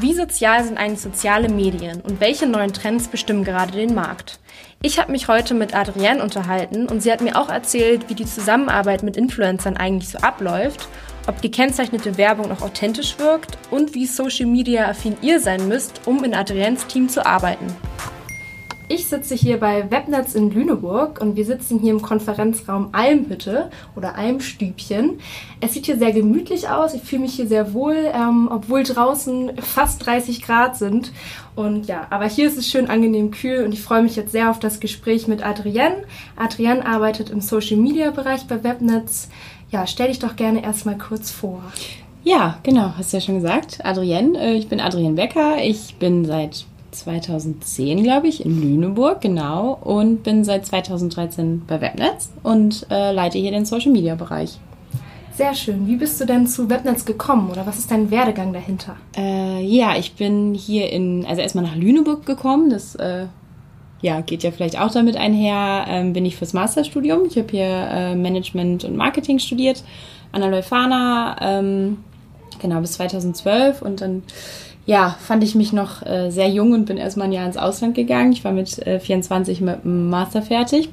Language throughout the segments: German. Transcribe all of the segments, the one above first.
Wie sozial sind eigentlich soziale Medien und welche neuen Trends bestimmen gerade den Markt? Ich habe mich heute mit Adrienne unterhalten und sie hat mir auch erzählt, wie die Zusammenarbeit mit Influencern eigentlich so abläuft, ob gekennzeichnete Werbung noch authentisch wirkt und wie Social Media affin ihr sein müsst, um in Adriennes Team zu arbeiten. Ich sitze hier bei Webnetz in Lüneburg und wir sitzen hier im Konferenzraum Almhütte oder Almstübchen. Es sieht hier sehr gemütlich aus. Ich fühle mich hier sehr wohl, ähm, obwohl draußen fast 30 Grad sind. Und ja, aber hier ist es schön angenehm kühl und ich freue mich jetzt sehr auf das Gespräch mit Adrienne. Adrienne arbeitet im Social Media Bereich bei Webnetz. Ja, stell dich doch gerne erstmal kurz vor. Ja, genau, hast du ja schon gesagt. Adrienne, äh, ich bin Adrienne Becker. Ich bin seit 2010, glaube ich, in Lüneburg, genau. Und bin seit 2013 bei Webnetz und äh, leite hier den Social Media Bereich. Sehr schön. Wie bist du denn zu Webnetz gekommen oder was ist dein Werdegang dahinter? Äh, ja, ich bin hier in, also erstmal nach Lüneburg gekommen. Das äh, ja, geht ja vielleicht auch damit einher. Ähm, bin ich fürs Masterstudium. Ich habe hier äh, Management und Marketing studiert an der Leuphana, ähm, genau bis 2012 und dann ja, fand ich mich noch äh, sehr jung und bin erstmal ein Jahr ins Ausland gegangen. Ich war mit äh, 24 mit dem Master fertig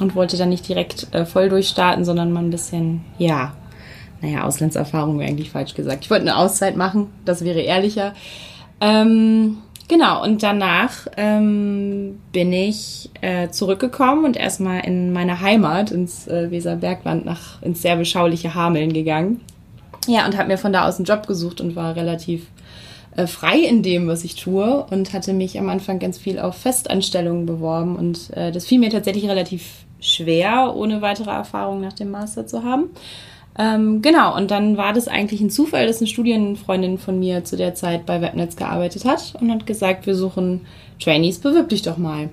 und wollte dann nicht direkt äh, voll durchstarten, sondern mal ein bisschen, ja, naja, Auslandserfahrung wäre eigentlich falsch gesagt. Ich wollte eine Auszeit machen, das wäre ehrlicher. Ähm, genau, und danach ähm, bin ich äh, zurückgekommen und erstmal in meine Heimat, ins äh, Weserbergland, nach, ins sehr beschauliche Hameln gegangen. Ja, und habe mir von da aus einen Job gesucht und war relativ äh, frei in dem, was ich tue und hatte mich am Anfang ganz viel auf Festanstellungen beworben und äh, das fiel mir tatsächlich relativ schwer, ohne weitere Erfahrung nach dem Master zu haben. Ähm, genau, und dann war das eigentlich ein Zufall, dass eine Studienfreundin von mir zu der Zeit bei Webnetz gearbeitet hat und hat gesagt, wir suchen Trainees, bewirb dich doch mal.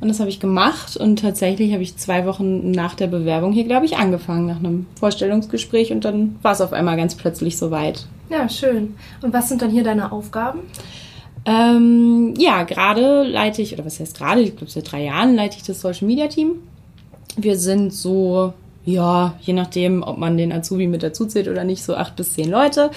Und das habe ich gemacht und tatsächlich habe ich zwei Wochen nach der Bewerbung hier, glaube ich, angefangen, nach einem Vorstellungsgespräch und dann war es auf einmal ganz plötzlich soweit. Ja, schön. Und was sind dann hier deine Aufgaben? Ähm, ja, gerade leite ich, oder was heißt gerade, ich glaube seit drei Jahren leite ich das Social Media Team. Wir sind so, ja, je nachdem, ob man den Azubi mit dazu zählt oder nicht, so acht bis zehn Leute.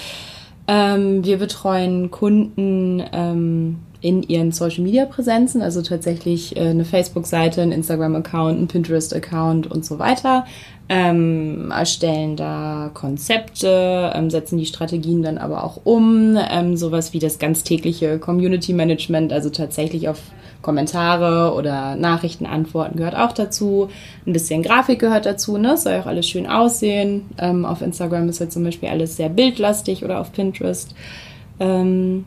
Ähm, wir betreuen Kunden ähm, in ihren Social Media Präsenzen, also tatsächlich äh, eine Facebook-Seite, ein Instagram-Account, ein Pinterest-Account und so weiter ähm, erstellen da Konzepte, ähm, setzen die Strategien dann aber auch um, ähm, sowas wie das ganz tägliche Community Management, also tatsächlich auf Kommentare oder Nachrichten antworten gehört auch dazu. Ein bisschen Grafik gehört dazu, ne? Soll auch alles schön aussehen. Ähm, auf Instagram ist halt zum Beispiel alles sehr bildlastig oder auf Pinterest. Ähm,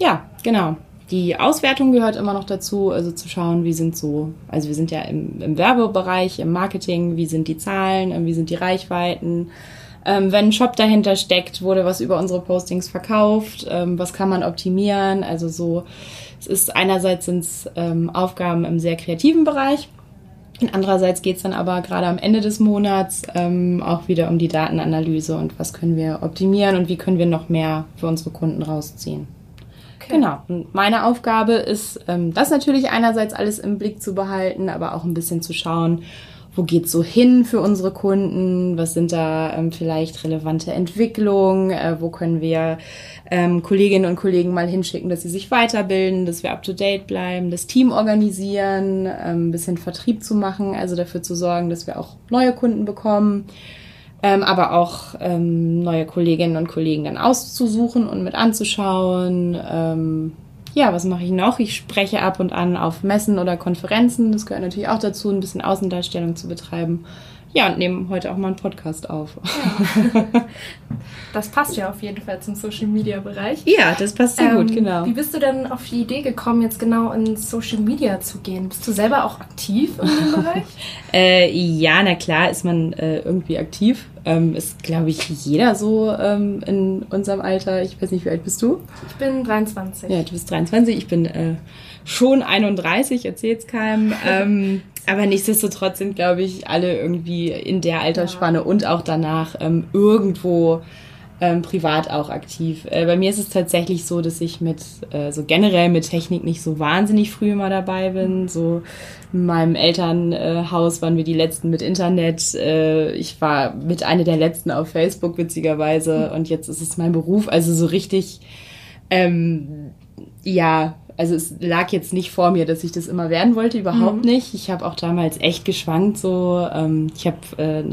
ja, genau die Auswertung gehört immer noch dazu, also zu schauen, wie sind so, also wir sind ja im, im Werbebereich, im Marketing, wie sind die Zahlen, wie sind die Reichweiten. Ähm, wenn ein Shop dahinter steckt, wurde was über unsere Postings verkauft, ähm, was kann man optimieren, also so, es ist einerseits sind es ähm, Aufgaben im sehr kreativen Bereich, andererseits geht es dann aber gerade am Ende des Monats ähm, auch wieder um die Datenanalyse und was können wir optimieren und wie können wir noch mehr für unsere Kunden rausziehen. Okay. Genau. Und meine Aufgabe ist, ähm, das natürlich einerseits alles im Blick zu behalten, aber auch ein bisschen zu schauen, wo geht's so hin für unsere Kunden? Was sind da ähm, vielleicht relevante Entwicklungen? Äh, wo können wir ähm, Kolleginnen und Kollegen mal hinschicken, dass sie sich weiterbilden, dass wir up to date bleiben, das Team organisieren, ähm, ein bisschen Vertrieb zu machen, also dafür zu sorgen, dass wir auch neue Kunden bekommen ähm, aber auch ähm, neue Kolleginnen und Kollegen dann auszusuchen und mit anzuschauen. Ähm, ja, was mache ich noch? Ich spreche ab und an auf Messen oder Konferenzen. Das gehört natürlich auch dazu, ein bisschen Außendarstellung zu betreiben. Ja, und nehmen heute auch mal einen Podcast auf. Ja. Das passt ja auf jeden Fall zum Social Media Bereich. Ja, das passt sehr ähm, gut, genau. Wie bist du denn auf die Idee gekommen, jetzt genau in Social Media zu gehen? Bist du selber auch aktiv in dem Bereich? äh, ja, na klar ist man äh, irgendwie aktiv. Ähm, ist, glaube ich, jeder so ähm, in unserem Alter. Ich weiß nicht, wie alt bist du? Ich bin 23. Ja, du bist 23. Ich bin äh, schon 31, erzähl's keinem. ähm, aber nichtsdestotrotz sind, glaube ich, alle irgendwie in der Altersspanne ja. und auch danach ähm, irgendwo ähm, privat auch aktiv. Äh, bei mir ist es tatsächlich so, dass ich mit äh, so generell mit Technik nicht so wahnsinnig früh immer dabei bin. So in meinem Elternhaus waren wir die letzten mit Internet. Äh, ich war mit einer der letzten auf Facebook witzigerweise und jetzt ist es mein Beruf. Also so richtig Ähm, ja, also es lag jetzt nicht vor mir, dass ich das immer werden wollte, überhaupt mhm. nicht. Ich habe auch damals echt geschwankt so. Ähm, ich habe, äh,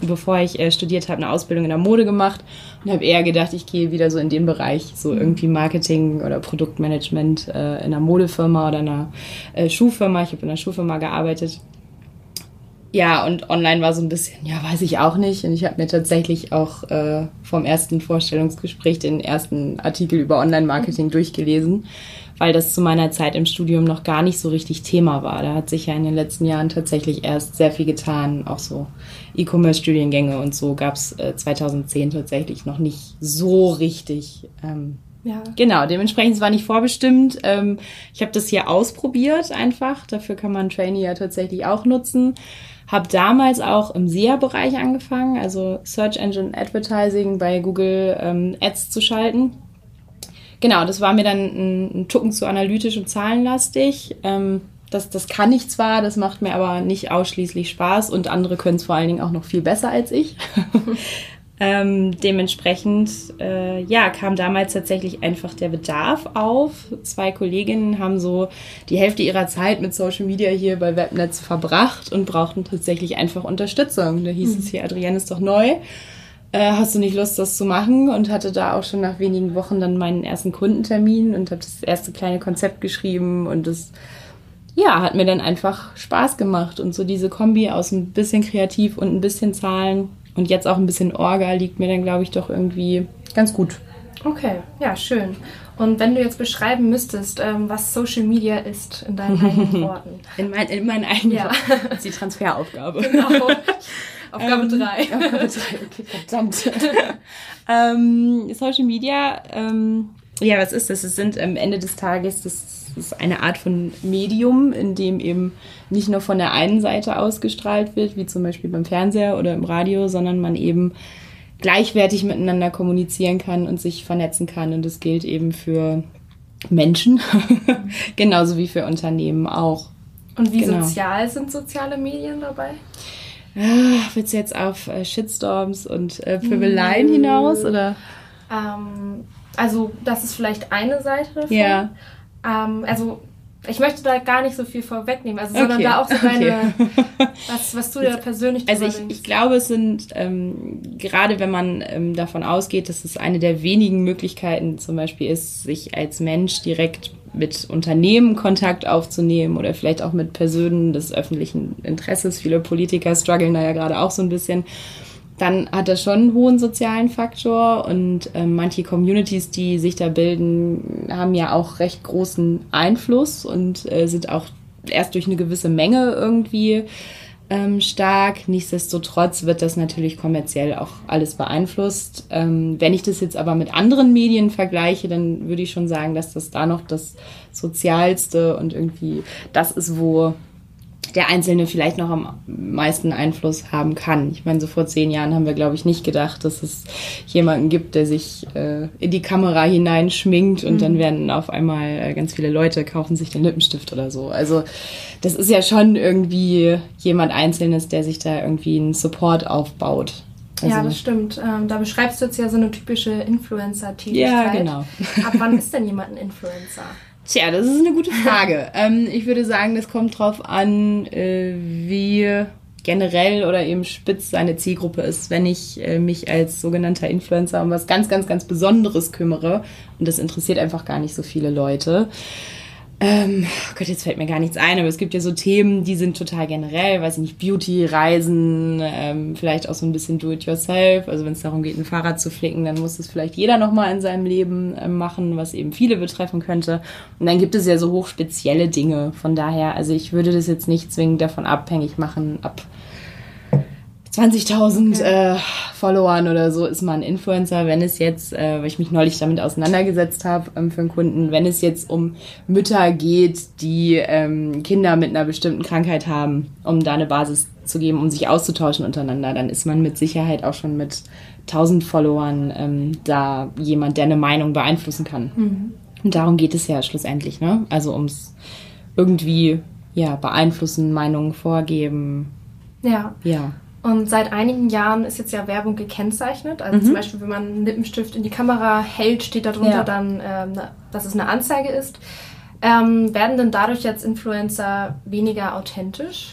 bevor ich äh, studiert habe, eine Ausbildung in der Mode gemacht und habe eher gedacht, ich gehe wieder so in den Bereich, so mhm. irgendwie Marketing oder Produktmanagement äh, in einer Modefirma oder einer äh, Schuhfirma. Ich habe in einer Schuhfirma gearbeitet. Ja, und online war so ein bisschen, ja, weiß ich auch nicht. Und ich habe mir tatsächlich auch äh, vom ersten Vorstellungsgespräch den ersten Artikel über Online-Marketing durchgelesen weil das zu meiner Zeit im Studium noch gar nicht so richtig Thema war. Da hat sich ja in den letzten Jahren tatsächlich erst sehr viel getan. Auch so E-Commerce-Studiengänge und so gab es äh, 2010 tatsächlich noch nicht so richtig. Ähm, ja. Genau, dementsprechend es war nicht vorbestimmt. Ähm, ich habe das hier ausprobiert einfach. Dafür kann man Trainee ja tatsächlich auch nutzen. Habe damals auch im SEA-Bereich angefangen, also Search Engine Advertising bei Google ähm, Ads zu schalten genau, das war mir dann ein, ein Tucken zu analytisch und zahlenlastig. Ähm, das, das kann ich zwar, das macht mir aber nicht ausschließlich Spaß und andere können es vor allen Dingen auch noch viel besser als ich. ähm, dementsprechend, äh, ja, kam damals tatsächlich einfach der Bedarf auf. Zwei Kolleginnen haben so die Hälfte ihrer Zeit mit Social Media hier bei Webnetz verbracht und brauchten tatsächlich einfach Unterstützung. Da hieß mhm. es hier, Adrienne ist doch neu äh, hast du nicht Lust, das zu machen? Und hatte da auch schon nach wenigen Wochen dann meinen ersten Kundentermin und habe das erste kleine Konzept geschrieben und das ja, hat mir dann einfach Spaß gemacht und so diese Kombi aus ein bisschen kreativ und ein bisschen Zahlen und jetzt auch ein bisschen Orga liegt mir dann, glaube ich, doch irgendwie ganz gut. Okay, ja, schön. Und wenn du jetzt beschreiben müsstest, ähm, was Social Media ist in deinen eigenen Worten. In, mein, in meinen eigenen ja. Worten. Das ist die Transferaufgabe. Genau. Aufgabe 3. Ähm, Aufgabe 3, okay, verdammt. ähm, Social Media, ähm, ja, was ist das? Es sind am Ende des Tages, das ist eine Art von Medium, in dem eben nicht nur von der einen Seite ausgestrahlt wird, wie zum Beispiel beim Fernseher oder im Radio, sondern man eben gleichwertig miteinander kommunizieren kann und sich vernetzen kann. Und das gilt eben für Menschen, genauso wie für Unternehmen auch. Und wie genau. sozial sind soziale Medien dabei? Ah, willst du jetzt auf äh, Shitstorms und äh, Pöbeleien hinaus? Oder? Ähm, also, das ist vielleicht eine Seite davon. Ja. Ähm, also, ich möchte da gar nicht so viel vorwegnehmen, also, sondern okay. da auch so deine, okay. was, was du dir persönlich Also ich, ich glaube, es sind, ähm, gerade wenn man ähm, davon ausgeht, dass es eine der wenigen Möglichkeiten zum Beispiel ist, sich als Mensch direkt mit Unternehmen Kontakt aufzunehmen oder vielleicht auch mit Personen des öffentlichen Interesses. Viele Politiker strugglen da ja gerade auch so ein bisschen. Dann hat das schon einen hohen sozialen Faktor und äh, manche Communities, die sich da bilden, haben ja auch recht großen Einfluss und äh, sind auch erst durch eine gewisse Menge irgendwie ähm, stark. Nichtsdestotrotz wird das natürlich kommerziell auch alles beeinflusst. Ähm, wenn ich das jetzt aber mit anderen Medien vergleiche, dann würde ich schon sagen, dass das da noch das Sozialste und irgendwie das ist, wo der Einzelne vielleicht noch am meisten Einfluss haben kann. Ich meine, so vor zehn Jahren haben wir, glaube ich, nicht gedacht, dass es jemanden gibt, der sich äh, in die Kamera hineinschminkt und mhm. dann werden auf einmal äh, ganz viele Leute kaufen sich den Lippenstift oder so. Also das ist ja schon irgendwie jemand Einzelnes, der sich da irgendwie einen Support aufbaut. Also, ja, das stimmt. Ähm, da beschreibst du jetzt ja so eine typische Influencer-Tätigkeit. Ja, genau. Ab wann ist denn jemand ein Influencer? Tja, das ist eine gute Frage. ähm, ich würde sagen, das kommt drauf an, äh, wie generell oder eben spitz seine Zielgruppe ist. Wenn ich äh, mich als sogenannter Influencer um was ganz, ganz, ganz Besonderes kümmere und das interessiert einfach gar nicht so viele Leute, ähm, oh Gott, jetzt fällt mir gar nichts ein, aber es gibt ja so Themen, die sind total generell, weiß ich nicht, Beauty, Reisen, ähm, vielleicht auch so ein bisschen Do-it-yourself. Also wenn es darum geht, ein Fahrrad zu flicken, dann muss es vielleicht jeder nochmal in seinem Leben äh, machen, was eben viele betreffen könnte. Und dann gibt es ja so hochspezielle Dinge. Von daher, also ich würde das jetzt nicht zwingend davon abhängig machen, ab 20.000 okay. äh, Followern oder so ist man Influencer. Wenn es jetzt, äh, weil ich mich neulich damit auseinandergesetzt habe ähm, für einen Kunden, wenn es jetzt um Mütter geht, die ähm, Kinder mit einer bestimmten Krankheit haben, um da eine Basis zu geben, um sich auszutauschen untereinander, dann ist man mit Sicherheit auch schon mit 1000 Followern ähm, da jemand, der eine Meinung beeinflussen kann. Mhm. Und darum geht es ja schlussendlich, ne? Also ums irgendwie ja beeinflussen, Meinungen vorgeben. Ja. Ja. Und seit einigen Jahren ist jetzt ja Werbung gekennzeichnet. Also Mhm. zum Beispiel, wenn man einen Lippenstift in die Kamera hält, steht darunter Ja. dann, ähm, dass es eine Anzeige ist. Ähm, werden denn dadurch jetzt Influencer weniger authentisch?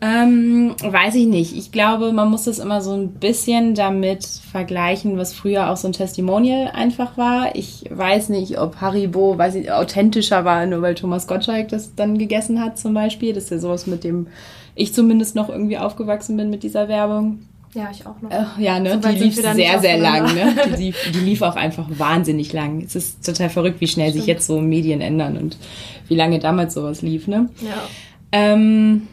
Ähm, weiß ich nicht. Ich glaube, man muss das immer so ein bisschen damit vergleichen, was früher auch so ein Testimonial einfach war. Ich weiß nicht, ob Haribo weiß ich, authentischer war, nur weil Thomas Gottschalk das dann gegessen hat zum Beispiel. Das ist ja sowas, mit dem ich zumindest noch irgendwie aufgewachsen bin mit dieser Werbung. Ja, ich auch noch. Äh, ja, ne, So die lief sehr, sehr lang. Ne? Die, lief, die lief auch einfach wahnsinnig lang. Es ist total verrückt, wie schnell sich Stimmt. jetzt so Medien ändern und wie lange damals sowas lief. Ne? Ja. Ähm,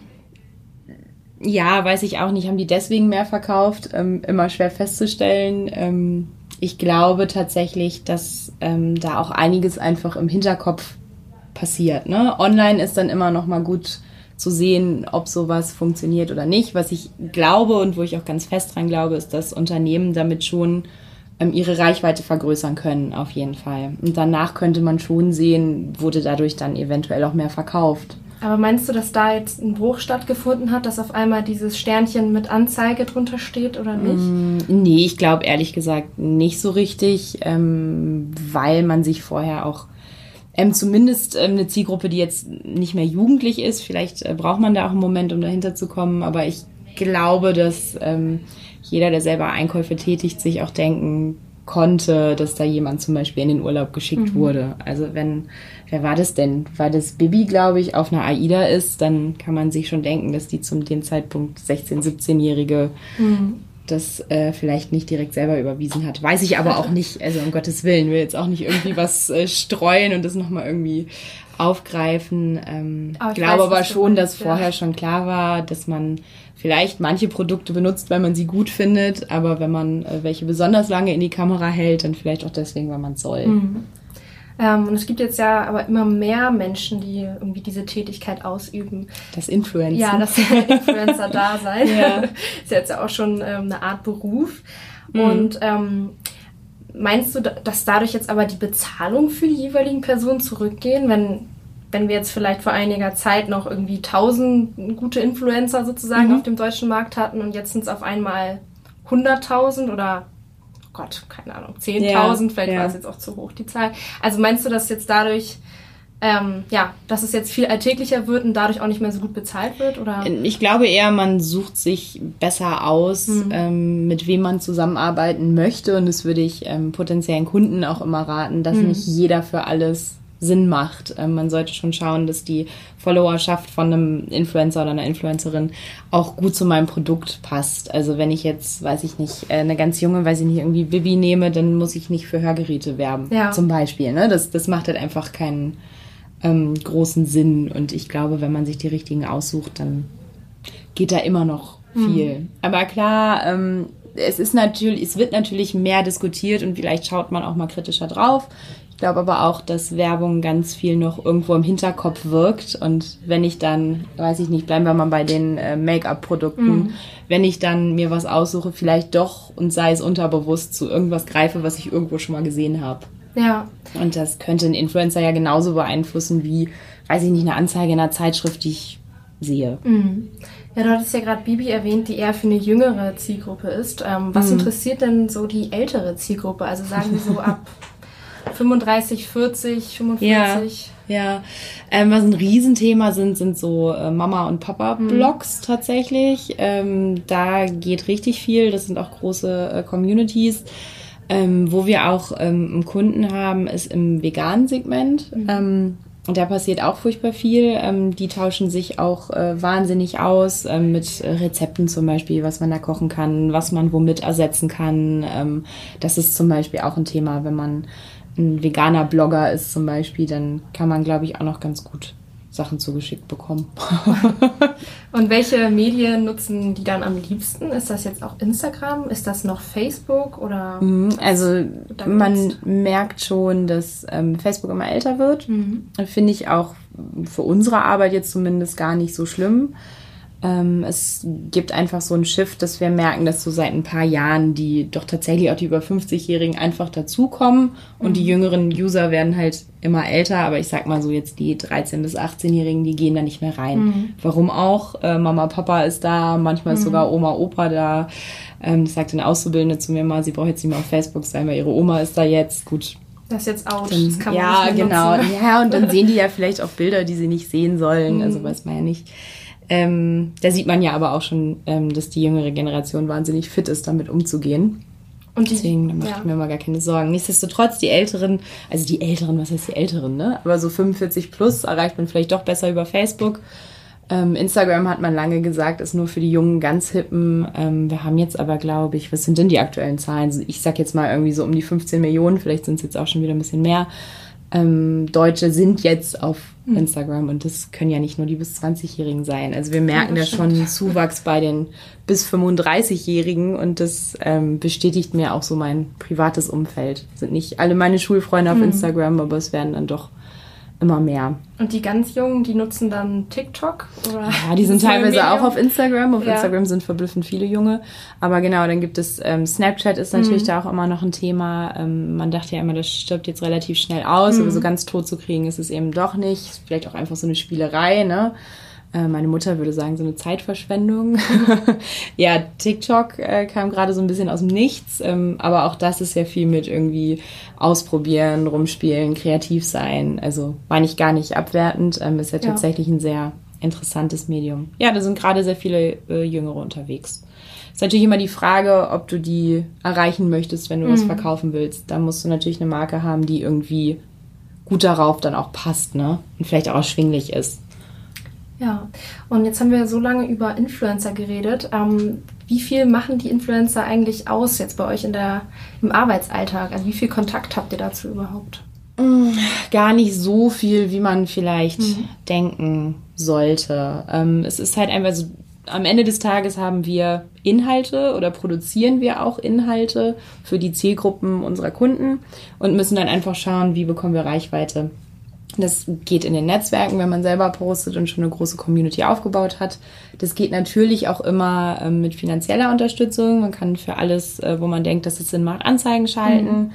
ja, weiß ich auch nicht. Haben die deswegen mehr verkauft? Ähm, immer schwer festzustellen. Ähm, ich glaube tatsächlich, dass ähm, da auch einiges einfach im Hinterkopf passiert. Ne? Online ist dann immer noch mal gut zu sehen, ob sowas funktioniert oder nicht. Was ich glaube und wo ich auch ganz fest dran glaube, ist, dass Unternehmen damit schon ähm, ihre Reichweite vergrößern können, auf jeden Fall. Und danach könnte man schon sehen, wurde dadurch dann eventuell auch mehr verkauft. Aber meinst du, dass da jetzt ein Bruch stattgefunden hat, dass auf einmal dieses Sternchen mit Anzeige drunter steht oder nicht? Nee, ich glaube ehrlich gesagt nicht so richtig, ähm, weil man sich vorher auch ähm, zumindest ähm, eine Zielgruppe, die jetzt nicht mehr jugendlich ist, vielleicht äh, braucht man da auch einen Moment, um dahinter zu kommen, aber ich glaube, dass ähm, jeder, der selber Einkäufe tätigt, sich auch denken konnte, dass da jemand zum Beispiel in den Urlaub geschickt wurde. Also wenn, wer war das denn? Weil das Bibi, glaube ich, auf einer AIDA ist, dann kann man sich schon denken, dass die zum dem Zeitpunkt 16-, 17-Jährige das äh, vielleicht nicht direkt selber überwiesen hat. Weiß ich aber auch nicht, also um Gottes Willen, will jetzt auch nicht irgendwie was äh, streuen und das nochmal irgendwie aufgreifen. Ähm, Aber ich glaube weiß, aber schon, dass ja. vorher schon klar war, dass man vielleicht manche Produkte benutzt, weil man sie gut findet, aber wenn man äh, welche besonders lange in die Kamera hält, dann vielleicht auch deswegen, weil man soll. Ähm, und es gibt jetzt ja aber immer mehr Menschen, die irgendwie diese Tätigkeit ausüben. Das Influencer. Ja, das Influencer-Dasein Ja. ist jetzt ja auch schon ähm, eine Art Beruf. Mhm. Und ähm, meinst du, da- dass dadurch jetzt aber die Bezahlung für die jeweiligen Personen zurückgehen, wenn wenn wir jetzt vielleicht vor einiger Zeit noch irgendwie 1000 gute Influencer sozusagen Mhm. auf dem deutschen Markt hatten und jetzt sind es auf einmal 100.000 oder Gott, keine Ahnung, 10.000, Ja, vielleicht ja. war es jetzt auch zu hoch, die Zahl. Also meinst du, dass jetzt dadurch, ähm, ja, dass es jetzt viel alltäglicher wird und dadurch auch nicht mehr so gut bezahlt wird? Oder? Ich glaube eher, man sucht sich besser aus, ähm, mit wem man zusammenarbeiten möchte. Und das würde ich ähm, potenziellen Kunden auch immer raten, dass nicht jeder für alles Sinn macht. Ähm, man sollte schon schauen, dass die Followerschaft von einem Influencer oder einer Influencerin auch gut zu meinem Produkt passt. Also wenn ich jetzt, weiß ich nicht, äh, eine ganz junge, weiß ich nicht, irgendwie Bibi nehme, dann muss ich nicht für Hörgeräte werben. Ja. Zum Beispiel. Ne? Das, das macht halt einfach keinen ähm, großen Sinn. Und ich glaube, wenn man sich die richtigen aussucht, dann geht da immer noch viel. Aber klar, ähm, es ist natürlich, es wird natürlich mehr diskutiert und vielleicht schaut man auch mal kritischer drauf. Ich glaube aber auch, dass Werbung ganz viel noch irgendwo im Hinterkopf wirkt. Und wenn ich dann, weiß ich nicht, bleiben wir mal bei den äh, Make-up-Produkten, wenn ich dann mir was aussuche, vielleicht doch und sei es unterbewusst zu irgendwas greife, was ich irgendwo schon mal gesehen habe. Ja, Und das könnte ein Influencer ja genauso beeinflussen wie, weiß ich nicht, eine Anzeige in einer Zeitschrift, die ich sehe. Ja, du hattest ja gerade Bibi erwähnt, die eher für eine jüngere Zielgruppe ist. Ähm, was Mhm. interessiert denn so die ältere Zielgruppe? Also sagen wir so ab 35, 40, 45? Ja, ähm, was ein Riesenthema sind, sind so äh, Mama- und Papa-Blogs tatsächlich. Ähm, da geht richtig viel. Das sind auch große äh, Communities. Ähm, wo wir auch ähm, einen Kunden haben, ist im veganen Segment. Ähm, und da passiert auch furchtbar viel. Ähm, die tauschen sich auch äh, wahnsinnig aus ähm, mit Rezepten zum Beispiel, was man da kochen kann, was man womit ersetzen kann. Ähm, das ist zum Beispiel auch ein Thema, wenn man ein veganer Blogger ist zum Beispiel, dann kann man, glaube ich, auch noch ganz gut Sachen zugeschickt bekommen. Und welche Medien nutzen die dann am liebsten? Ist das jetzt auch Instagram? Ist das noch Facebook oder? Also da man genutzt? merkt schon, dass ähm, Facebook immer älter wird. Mhm. Finde ich auch für unsere Arbeit jetzt zumindest gar nicht so schlimm. Ähm, es gibt einfach so ein Shift, dass wir merken, dass so seit ein paar Jahren die doch tatsächlich auch die über 50-Jährigen einfach dazukommen und mhm. die jüngeren User werden halt immer älter, aber ich sag mal so jetzt die 13- bis 18-Jährigen, die gehen da nicht mehr rein. Mhm. Warum auch? Äh, Mama, Papa ist da, manchmal ist mhm. sogar Oma, Opa da. Ähm, das sagt eine Auszubildende zu mir mal, sie braucht jetzt nicht mehr auf Facebook sein, weil ihre Oma ist da jetzt. Gut, das ist jetzt out. Dann, das kann man ja, nicht genau. Nutzen. Ja, und dann sehen die ja vielleicht auch Bilder, die sie nicht sehen sollen. Mhm. Also weiß man ja nicht. Ähm, da sieht man ja aber auch schon, ähm, dass die jüngere Generation wahnsinnig fit ist, damit umzugehen. Und die, Deswegen da mache ja. ich mir mal gar keine Sorgen. Nichtsdestotrotz, die Älteren, also die Älteren, was heißt die Älteren, ne? Aber so 45 plus erreicht man vielleicht doch besser über Facebook. Ähm, Instagram hat man lange gesagt, ist nur für die jungen ganz hippen. Ähm, wir haben jetzt aber, glaube ich, was sind denn die aktuellen Zahlen? Ich sag jetzt mal irgendwie so um die 15 Millionen, vielleicht sind es jetzt auch schon wieder ein bisschen mehr. Ähm, Deutsche sind jetzt auf hm. Instagram und das können ja nicht nur die bis 20-Jährigen sein. Also wir merken ja, da schon einen Zuwachs bei den bis 35-Jährigen und das ähm, bestätigt mir auch so mein privates Umfeld. Sind nicht alle meine Schulfreunde auf hm. Instagram, aber es werden dann doch immer mehr. Und die ganz Jungen, die nutzen dann TikTok? Oder ja, die sind teilweise auch auf Instagram. Auf ja. Instagram sind verblüffend viele Junge. Aber genau, dann gibt es ähm, Snapchat ist natürlich mhm. da auch immer noch ein Thema. Ähm, man dachte ja immer, das stirbt jetzt relativ schnell aus, mhm. aber so ganz tot zu kriegen ist es eben doch nicht. Vielleicht auch einfach so eine Spielerei, ne? Äh, meine Mutter würde sagen, so eine Zeitverschwendung. ja, TikTok äh, kam gerade so ein bisschen aus dem Nichts, ähm, aber auch das ist ja viel mit irgendwie ausprobieren, rumspielen, kreativ sein. Also meine ich gar nicht abwertend, ähm, ist ja, ja, tatsächlich ein sehr interessantes Medium. Ja, da sind gerade sehr viele äh, Jüngere unterwegs. Ist natürlich immer die Frage, ob du die erreichen möchtest, wenn du mhm. was verkaufen willst. Da musst du natürlich eine Marke haben, die irgendwie gut darauf dann auch passt, ne? Und vielleicht auch erschwinglich ist. Ja, und jetzt haben wir so lange über Influencer geredet. Ähm, wie viel machen die Influencer eigentlich aus jetzt bei euch in der, im Arbeitsalltag? Also wie viel Kontakt habt ihr dazu überhaupt? Mm, gar nicht so viel, wie man vielleicht mhm. denken sollte. Ähm, es ist halt einfach so, am Ende des Tages haben wir Inhalte oder produzieren wir auch Inhalte für die Zielgruppen unserer Kunden und müssen dann einfach schauen, wie bekommen wir Reichweite. Das geht in den Netzwerken, wenn man selber postet und schon eine große Community aufgebaut hat. Das geht natürlich auch immer ähm, mit finanzieller Unterstützung. Man kann für alles, äh, wo man denkt, dass es Sinn macht, Anzeigen schalten. Mhm.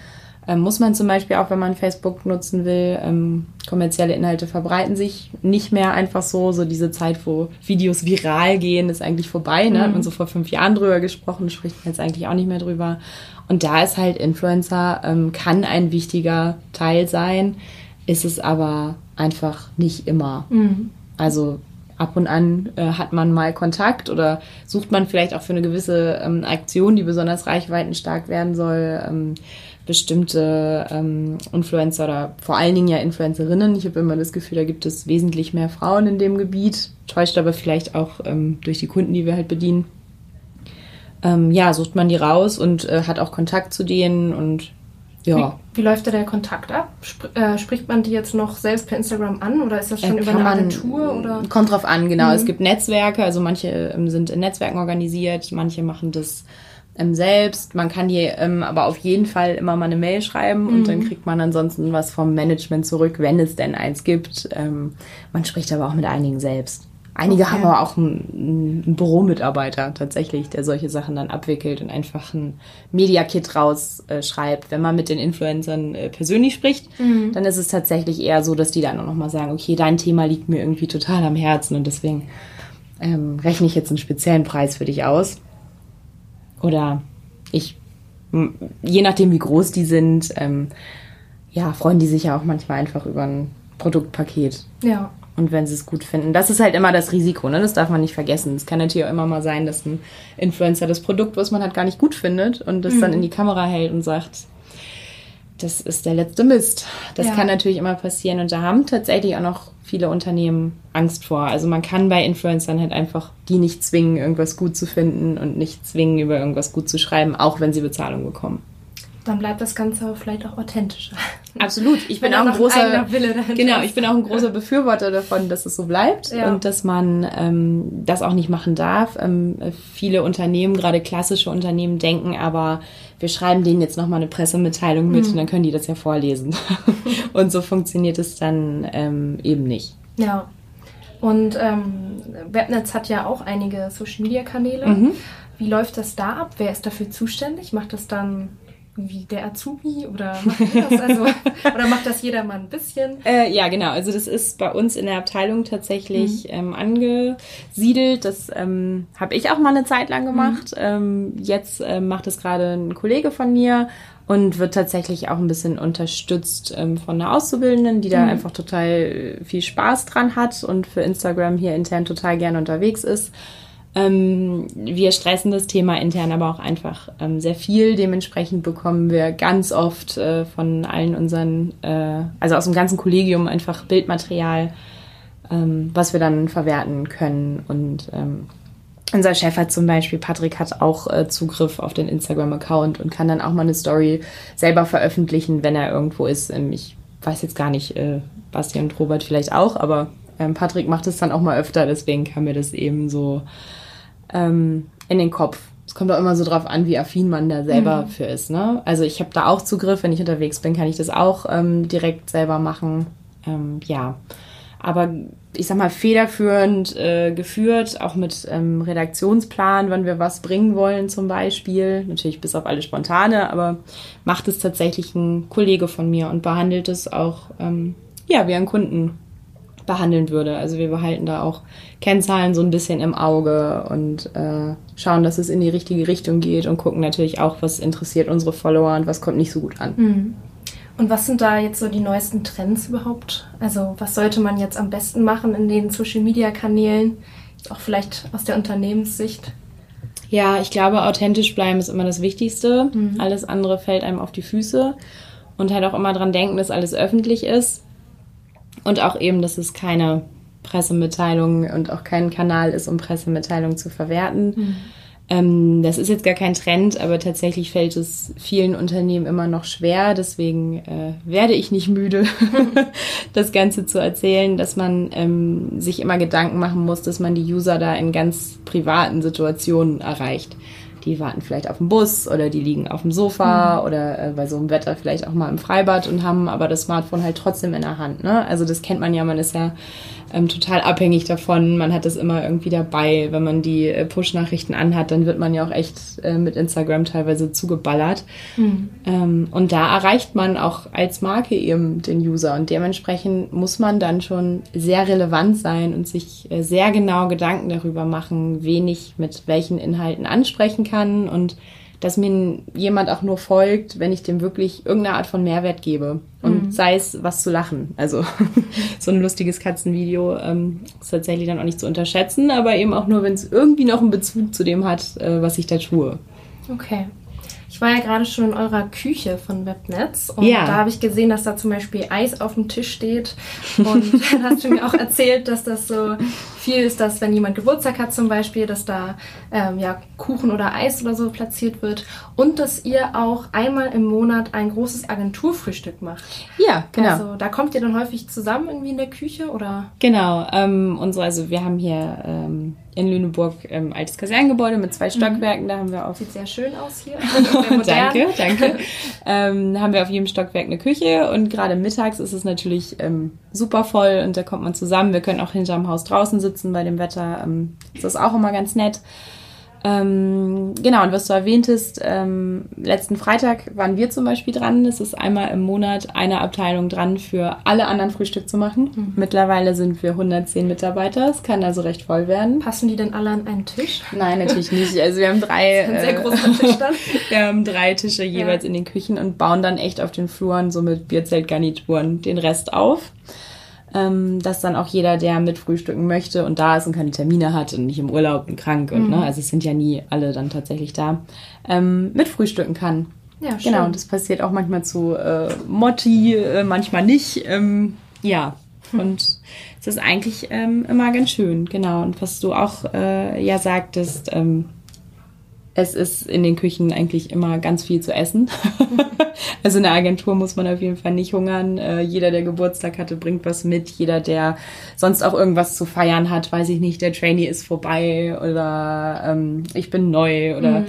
Ähm, muss man zum Beispiel auch, wenn man Facebook nutzen will, ähm, kommerzielle Inhalte verbreiten sich nicht mehr einfach so. So diese Zeit, wo Videos viral gehen, ist eigentlich vorbei. Ne? Mhm. Hat man so vor fünf Jahren drüber gesprochen, spricht man jetzt eigentlich auch nicht mehr drüber. Und da ist halt Influencer, ähm, kann ein wichtiger Teil sein ist es aber einfach nicht immer. Mhm. Also ab und an äh, hat man mal Kontakt oder sucht man vielleicht auch für eine gewisse ähm, Aktion, die besonders reichweitenstark werden soll, ähm, bestimmte ähm, Influencer oder vor allen Dingen ja Influencerinnen. Ich habe immer das Gefühl, da gibt es wesentlich mehr Frauen in dem Gebiet, täuscht aber vielleicht auch ähm, durch die Kunden, die wir halt bedienen. Ähm, ja, sucht man die raus und äh, hat auch Kontakt zu denen und ja. Wie, läuft da der Kontakt ab? Sp äh, spricht man die jetzt noch selbst per Instagram an oder ist das schon äh, über eine Agentur? Oder? Kommt drauf an, genau. Mhm. Es gibt Netzwerke, also manche ähm, sind in Netzwerken organisiert, manche machen das ähm, selbst. Man kann die ähm, aber auf jeden Fall immer mal eine Mail schreiben mhm. und dann mhm. kriegt man ansonsten was vom Management zurück, wenn es denn eins gibt. Ähm, man spricht aber auch mit einigen selbst. Einige okay. haben aber auch einen, einen Büromitarbeiter tatsächlich, der solche Sachen dann abwickelt und einfach ein Media-Kit rausschreibt. Äh, Wenn man mit den Influencern äh, persönlich spricht, mhm. dann ist es tatsächlich eher so, dass die dann auch nochmal sagen, okay, dein Thema liegt mir irgendwie total am Herzen und deswegen ähm, rechne ich jetzt einen speziellen Preis für dich aus. Oder ich, je nachdem wie groß die sind, ähm, ja, freuen die sich ja auch manchmal einfach über ein Produktpaket. Ja und wenn sie es gut finden. Das ist halt immer das Risiko, ne? Das darf man nicht vergessen. Es kann natürlich auch immer mal sein, dass ein Influencer das Produkt, was man halt gar nicht gut findet und das mhm. dann in die Kamera hält und sagt, das ist der letzte Mist. Das ja. kann natürlich immer passieren und da haben tatsächlich auch noch viele Unternehmen Angst vor. Also man kann bei Influencern halt einfach die nicht zwingen, irgendwas gut zu finden und nicht zwingen, über irgendwas gut zu schreiben, auch wenn sie Bezahlung bekommen dann bleibt das Ganze vielleicht auch authentischer. Absolut. Ich bin auch ein großer genau. Ich bin auch ein großer Befürworter davon, dass es so bleibt ja. und dass man ähm, das auch nicht machen darf. Ähm, viele Unternehmen, gerade klassische Unternehmen, denken aber, wir schreiben denen jetzt noch mal eine Pressemitteilung mit mhm. und dann können die das ja vorlesen. und so funktioniert es dann ähm, eben nicht. Ja. Und ähm, Webnetz hat ja auch einige Social-Media-Kanäle. Mhm. Wie läuft das da ab? Wer ist dafür zuständig? Macht das dann wie der Azubi oder macht das also oder macht das jeder mal ein bisschen? Äh, ja, genau. Also das ist bei uns in der Abteilung tatsächlich mhm. ähm, angesiedelt. Das ähm, habe ich auch mal eine Zeit lang gemacht. Mhm. Ähm, jetzt äh, macht es gerade ein Kollege von mir und wird tatsächlich auch ein bisschen unterstützt ähm, von einer Auszubildenden, die da mhm. einfach total viel Spaß dran hat und für Instagram hier intern total gerne unterwegs ist. Ähm, wir stressen das Thema intern aber auch einfach ähm, sehr viel. Dementsprechend bekommen wir ganz oft äh, von allen unseren, äh, also aus dem ganzen Kollegium einfach Bildmaterial, ähm, was wir dann verwerten können. Und ähm, unser Chef hat zum Beispiel, Patrick hat auch äh, Zugriff auf den Instagram-Account und kann dann auch mal eine Story selber veröffentlichen, wenn er irgendwo ist. Ähm, ich weiß jetzt gar nicht, äh, Basti und Robert vielleicht auch, aber ähm, Patrick macht es dann auch mal öfter, deswegen kam mir das eben so ähm, in den Kopf. Es kommt auch immer so drauf an, wie affin man da selber mhm. für ist. Ne? Also ich habe da auch Zugriff, wenn ich unterwegs bin, kann ich das auch ähm, direkt selber machen. Ähm, ja, aber ich sag mal federführend äh, geführt, auch mit ähm, Redaktionsplan, wann wir was bringen wollen zum Beispiel. Natürlich bis auf alle spontane, aber macht es tatsächlich ein Kollege von mir und behandelt es auch ähm, ja wie ein Kunden behandeln würde. Also wir behalten da auch Kennzahlen so ein bisschen im Auge und äh, schauen, dass es in die richtige Richtung geht und gucken natürlich auch, was interessiert unsere Follower und was kommt nicht so gut an. Mhm. Und was sind da jetzt so die neuesten Trends überhaupt? Also was sollte man jetzt am besten machen in den Social-Media-Kanälen? Auch vielleicht aus der Unternehmenssicht? Ja, ich glaube, authentisch bleiben ist immer das Wichtigste. Mhm. Alles andere fällt einem auf die Füße. Und halt auch immer dran denken, dass alles öffentlich ist. Und auch eben, dass es keine Pressemitteilung und auch kein Kanal ist, um Pressemitteilungen zu verwerten. Mhm. Ähm, das ist jetzt gar kein Trend, aber tatsächlich fällt es vielen Unternehmen immer noch schwer. Deswegen äh, werde ich nicht müde, das Ganze zu erzählen, dass man ähm, sich immer Gedanken machen muss, dass man die User da in ganz privaten Situationen erreicht die warten vielleicht auf dem Bus oder die liegen auf dem Sofa mhm. oder äh, bei so einem Wetter vielleicht auch mal im Freibad und haben aber das Smartphone halt trotzdem in der Hand. Ne? Also das kennt man ja, man ist ja ähm, total abhängig davon. Man hat das immer irgendwie dabei. Wenn man die äh, Push-Nachrichten anhat, dann wird man ja auch echt äh, mit Instagram teilweise zugeballert. Mhm. Ähm, und da erreicht man auch als Marke eben den User. Und dementsprechend muss man dann schon sehr relevant sein und sich äh, sehr genau Gedanken darüber machen, wen ich mit welchen Inhalten ansprechen kann und dass mir jemand auch nur folgt, wenn ich dem wirklich irgendeine Art von Mehrwert gebe. Und mhm. sei es was zu lachen. Also so ein lustiges Katzenvideo ähm, ist tatsächlich dann auch nicht zu unterschätzen, aber eben auch nur, wenn es irgendwie noch einen Bezug zu dem hat, äh, was ich da tue. Okay. Ich war ja gerade schon in eurer Küche von Webnetz und ja. da habe ich gesehen, dass da zum Beispiel Eis auf dem Tisch steht. Und dann hast du mir auch erzählt, dass das so viel ist, dass wenn jemand Geburtstag hat zum Beispiel, dass da ähm, ja, Kuchen oder Eis oder so platziert wird und dass ihr auch einmal im Monat ein großes Agenturfrühstück macht. Ja, genau. Also da kommt ihr dann häufig zusammen irgendwie in der Küche oder? Genau. Ähm, unsere, also wir haben hier ähm, in Lüneburg ähm, altes Kasernengebäude mit zwei mhm. Stockwerken. Mhm. Da haben wir auch. Sieht sehr schön aus hier. danke, danke. ähm, da haben wir auf jedem Stockwerk eine Küche und gerade mittags ist es natürlich ähm, super voll und da kommt man zusammen. Wir können auch hinterm Haus draußen sitzen bei dem Wetter. Ähm, das ist auch immer ganz nett. Ähm, genau, und was du erwähntest, ähm, letzten Freitag waren wir zum Beispiel dran. Es ist einmal im Monat eine Abteilung dran, für alle anderen Frühstück zu machen. Mhm. Mittlerweile sind wir 110 Mitarbeiter. Es kann also recht voll werden. Passen die denn alle an einen Tisch? Nein, natürlich nicht. Also wir haben drei. ein sehr äh, großer Tisch dann. wir haben drei Tische jeweils ja. in den Küchen und bauen dann echt auf den Fluren so mit Bierzeltgarnituren den Rest auf ähm, dass dann auch jeder, der mit frühstücken möchte und da ist und keine Termine hat und nicht im Urlaub und krank und ne, mhm. ne, also es sind ja nie alle dann tatsächlich da, ähm, mit frühstücken kann. Ja, schön. Genau, und das passiert auch manchmal zu äh, Motti, äh, manchmal nicht. Ähm, ja, hm. und es ist eigentlich ähm, immer ganz schön, genau. Und was du auch äh, ja sagtest, ähm, es ist in den Küchen eigentlich immer ganz viel zu essen. also in der Agentur muss man auf jeden Fall nicht hungern. Äh, jeder, der Geburtstag hatte, bringt was mit. Jeder, der sonst auch irgendwas zu feiern hat, weiß ich nicht, der Trainee ist vorbei oder ähm, ich bin neu oder mm.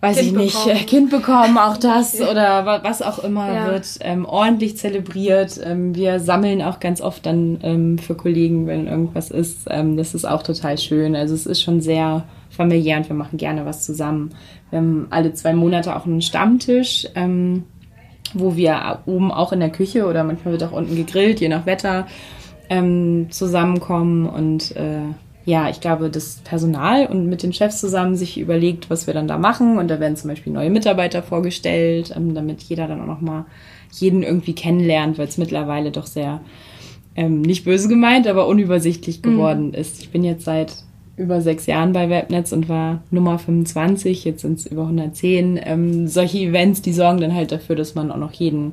weiß kind ich nicht, bekommen. Kind bekommen, auch das oder was auch immer ja. wird ähm, ordentlich zelebriert. Ähm, wir sammeln auch ganz oft dann ähm, für Kollegen, wenn irgendwas ist. Ähm, das ist auch total schön. Also es ist schon sehr familiär und wir machen gerne was zusammen. Wir haben alle zwei Monate auch einen Stammtisch, ähm, wo wir oben auch in der Küche oder manchmal wird auch unten gegrillt, je nach Wetter, ähm, zusammenkommen und äh, ja, ich glaube, das Personal und mit den Chefs zusammen sich überlegt, was wir dann da machen. Und da werden zum Beispiel neue Mitarbeiter vorgestellt, ähm, damit jeder dann auch nochmal jeden irgendwie kennenlernt, weil es mittlerweile doch sehr ähm, nicht böse gemeint, aber unübersichtlich mhm. geworden mhm. ist. Ich bin jetzt seit über sechs Jahren bei Webnetz und war Nummer 25, jetzt sind es über 110. Ähm, solche Events, die sorgen dann halt dafür, dass man auch noch jeden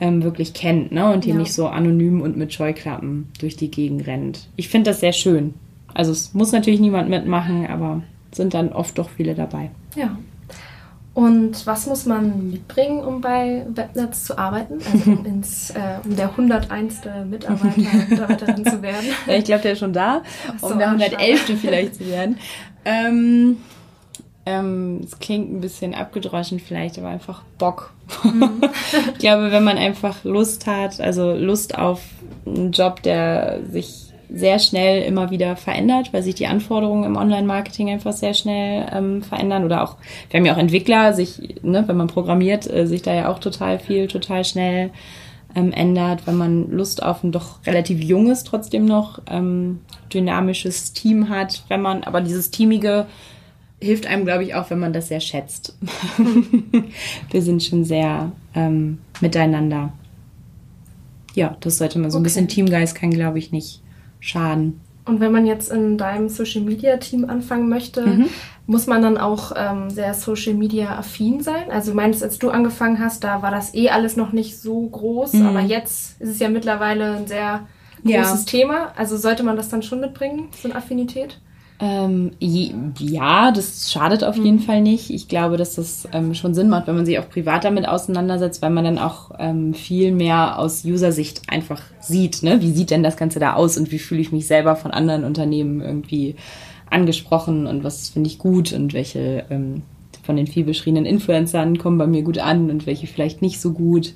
ähm, wirklich kennt ne? und hier ja. nicht so anonym und mit Scheuklappen durch die Gegend rennt. Ich finde das sehr schön. Also es muss natürlich niemand mitmachen, aber sind dann oft doch viele dabei. Ja, und was muss man mitbringen, um bei Webnetz zu arbeiten? Also um, ins, äh, um der 101. Mitarbeiter, Mitarbeiterin zu werden? Ich glaube, der ist schon da, so, um der 111. vielleicht zu werden. Ähm, ähm, es klingt ein bisschen abgedroschen vielleicht, aber einfach Bock. Mhm. ich glaube, wenn man einfach Lust hat, also Lust auf einen Job, der sich sehr schnell immer wieder verändert, weil sich die Anforderungen im Online-Marketing einfach sehr schnell ähm, verändern. Oder auch, wir haben ja auch Entwickler, sich, ne, wenn man programmiert, äh, sich da ja auch total viel, total schnell ähm, ändert, wenn man Lust auf ein doch relativ junges, trotzdem noch ähm, dynamisches Team hat, wenn man aber dieses Teamige hilft einem, glaube ich, auch, wenn man das sehr schätzt. wir sind schon sehr ähm, miteinander. Ja, das sollte man so okay. ein bisschen Teamgeist kann, glaube ich, nicht schaden. Und wenn man jetzt in deinem Social Media Team anfangen möchte, mhm. muss man dann auch ähm, sehr Social Media affin sein? Also du meinst, als du angefangen hast, da war das eh alles noch nicht so groß, mhm. aber jetzt ist es ja mittlerweile ein sehr großes ja. Thema. Also sollte man das dann schon mitbringen, so eine Affinität? Ähm, ja, das schadet auf jeden mhm. Fall nicht. Ich glaube, dass das ähm, schon Sinn macht, wenn man sich auch privat damit auseinandersetzt, weil man dann auch ähm, viel mehr aus User-Sicht einfach sieht, ne? wie sieht denn das Ganze da aus und wie fühle ich mich selber von anderen Unternehmen irgendwie angesprochen und was finde ich gut und welche ähm, von den viel beschriebenen Influencern kommen bei mir gut an und welche vielleicht nicht so gut.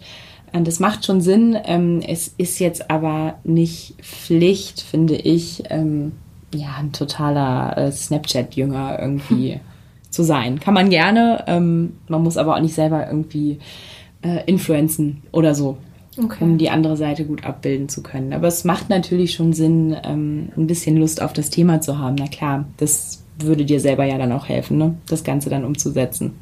Und das macht schon Sinn. Ähm, es ist jetzt aber nicht Pflicht, finde ich ähm, ja, ein totaler äh, Snapchat-Jünger irgendwie zu sein. Kann man gerne, ähm, man muss aber auch nicht selber irgendwie äh, influenzen oder so, okay. um die andere Seite gut abbilden zu können. Aber es macht natürlich schon Sinn, ähm, ein bisschen Lust auf das Thema zu haben. Na klar, das würde dir selber ja dann auch helfen, ne? das Ganze dann umzusetzen.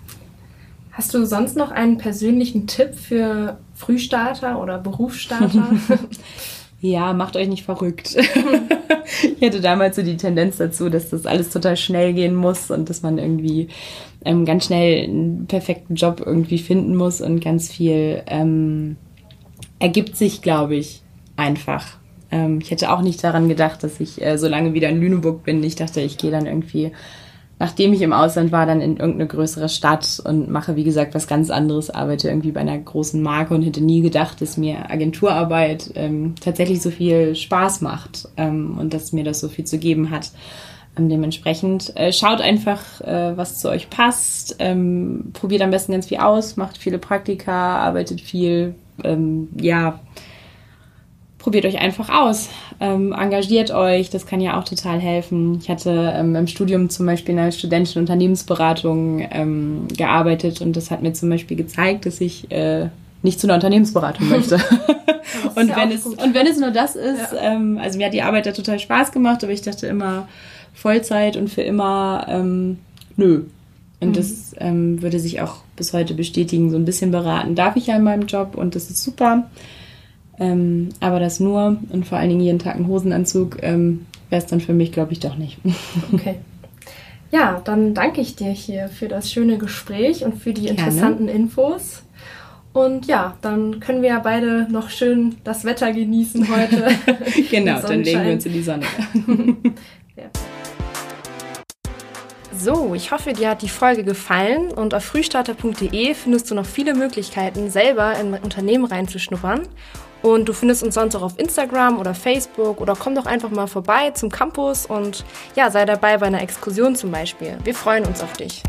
Hast du sonst noch einen persönlichen Tipp für Frühstarter oder Berufsstarter? ja, macht euch nicht verrückt. ich hatte damals so die Tendenz dazu, dass das alles total schnell gehen muss und dass man irgendwie ähm, ganz schnell einen perfekten Job irgendwie finden muss und ganz viel ähm, ergibt sich, glaube ich, einfach. Ähm, ich hätte auch nicht daran gedacht, dass ich äh, so lange wieder in Lüneburg bin. Ich dachte, ich gehe dann irgendwie nachdem ich im Ausland war, dann in irgendeine größere Stadt und mache, wie gesagt, was ganz anderes, arbeite irgendwie bei einer großen Marke und hätte nie gedacht, dass mir Agenturarbeit ähm, tatsächlich so viel Spaß macht ähm, und dass mir das so viel zu geben hat. Ähm, dementsprechend äh, schaut einfach, äh, was zu euch passt, ähm, probiert am besten ganz viel aus, macht viele Praktika, arbeitet viel, ähm, ja, probiert euch einfach aus, ähm, engagiert euch, das kann ja auch total helfen. Ich hatte ähm, im Studium zum Beispiel in einer studentischen Unternehmensberatung ähm, gearbeitet und das hat mir zum Beispiel gezeigt, dass ich äh, nicht zu einer Unternehmensberatung möchte. und, ja wenn es, und wenn es nur das ist, ja. ähm, also mir hat die Arbeit da total Spaß gemacht, aber ich dachte immer Vollzeit und für immer, ähm, nö. Und mhm. das ähm, würde sich auch bis heute bestätigen. So ein bisschen beraten darf ich ja in meinem Job und das ist super. Ähm, aber das nur und vor allen Dingen jeden Tag ein Hosenanzug ähm, wäre es dann für mich, glaube ich, doch nicht. Okay. Ja, dann danke ich dir hier für das schöne Gespräch und für die interessanten Gerne. Infos. Und ja, dann können wir ja beide noch schön das Wetter genießen heute. genau, dann legen wir uns in die Sonne. ja. So, ich hoffe, dir hat die Folge gefallen und auf frühstarter.de findest du noch viele Möglichkeiten, selber in Unternehmen reinzuschnuppern. Und du findest uns sonst auch auf Instagram oder Facebook oder komm doch einfach mal vorbei zum Campus und ja, sei dabei bei einer Exkursion zum Beispiel. Wir freuen uns auf dich.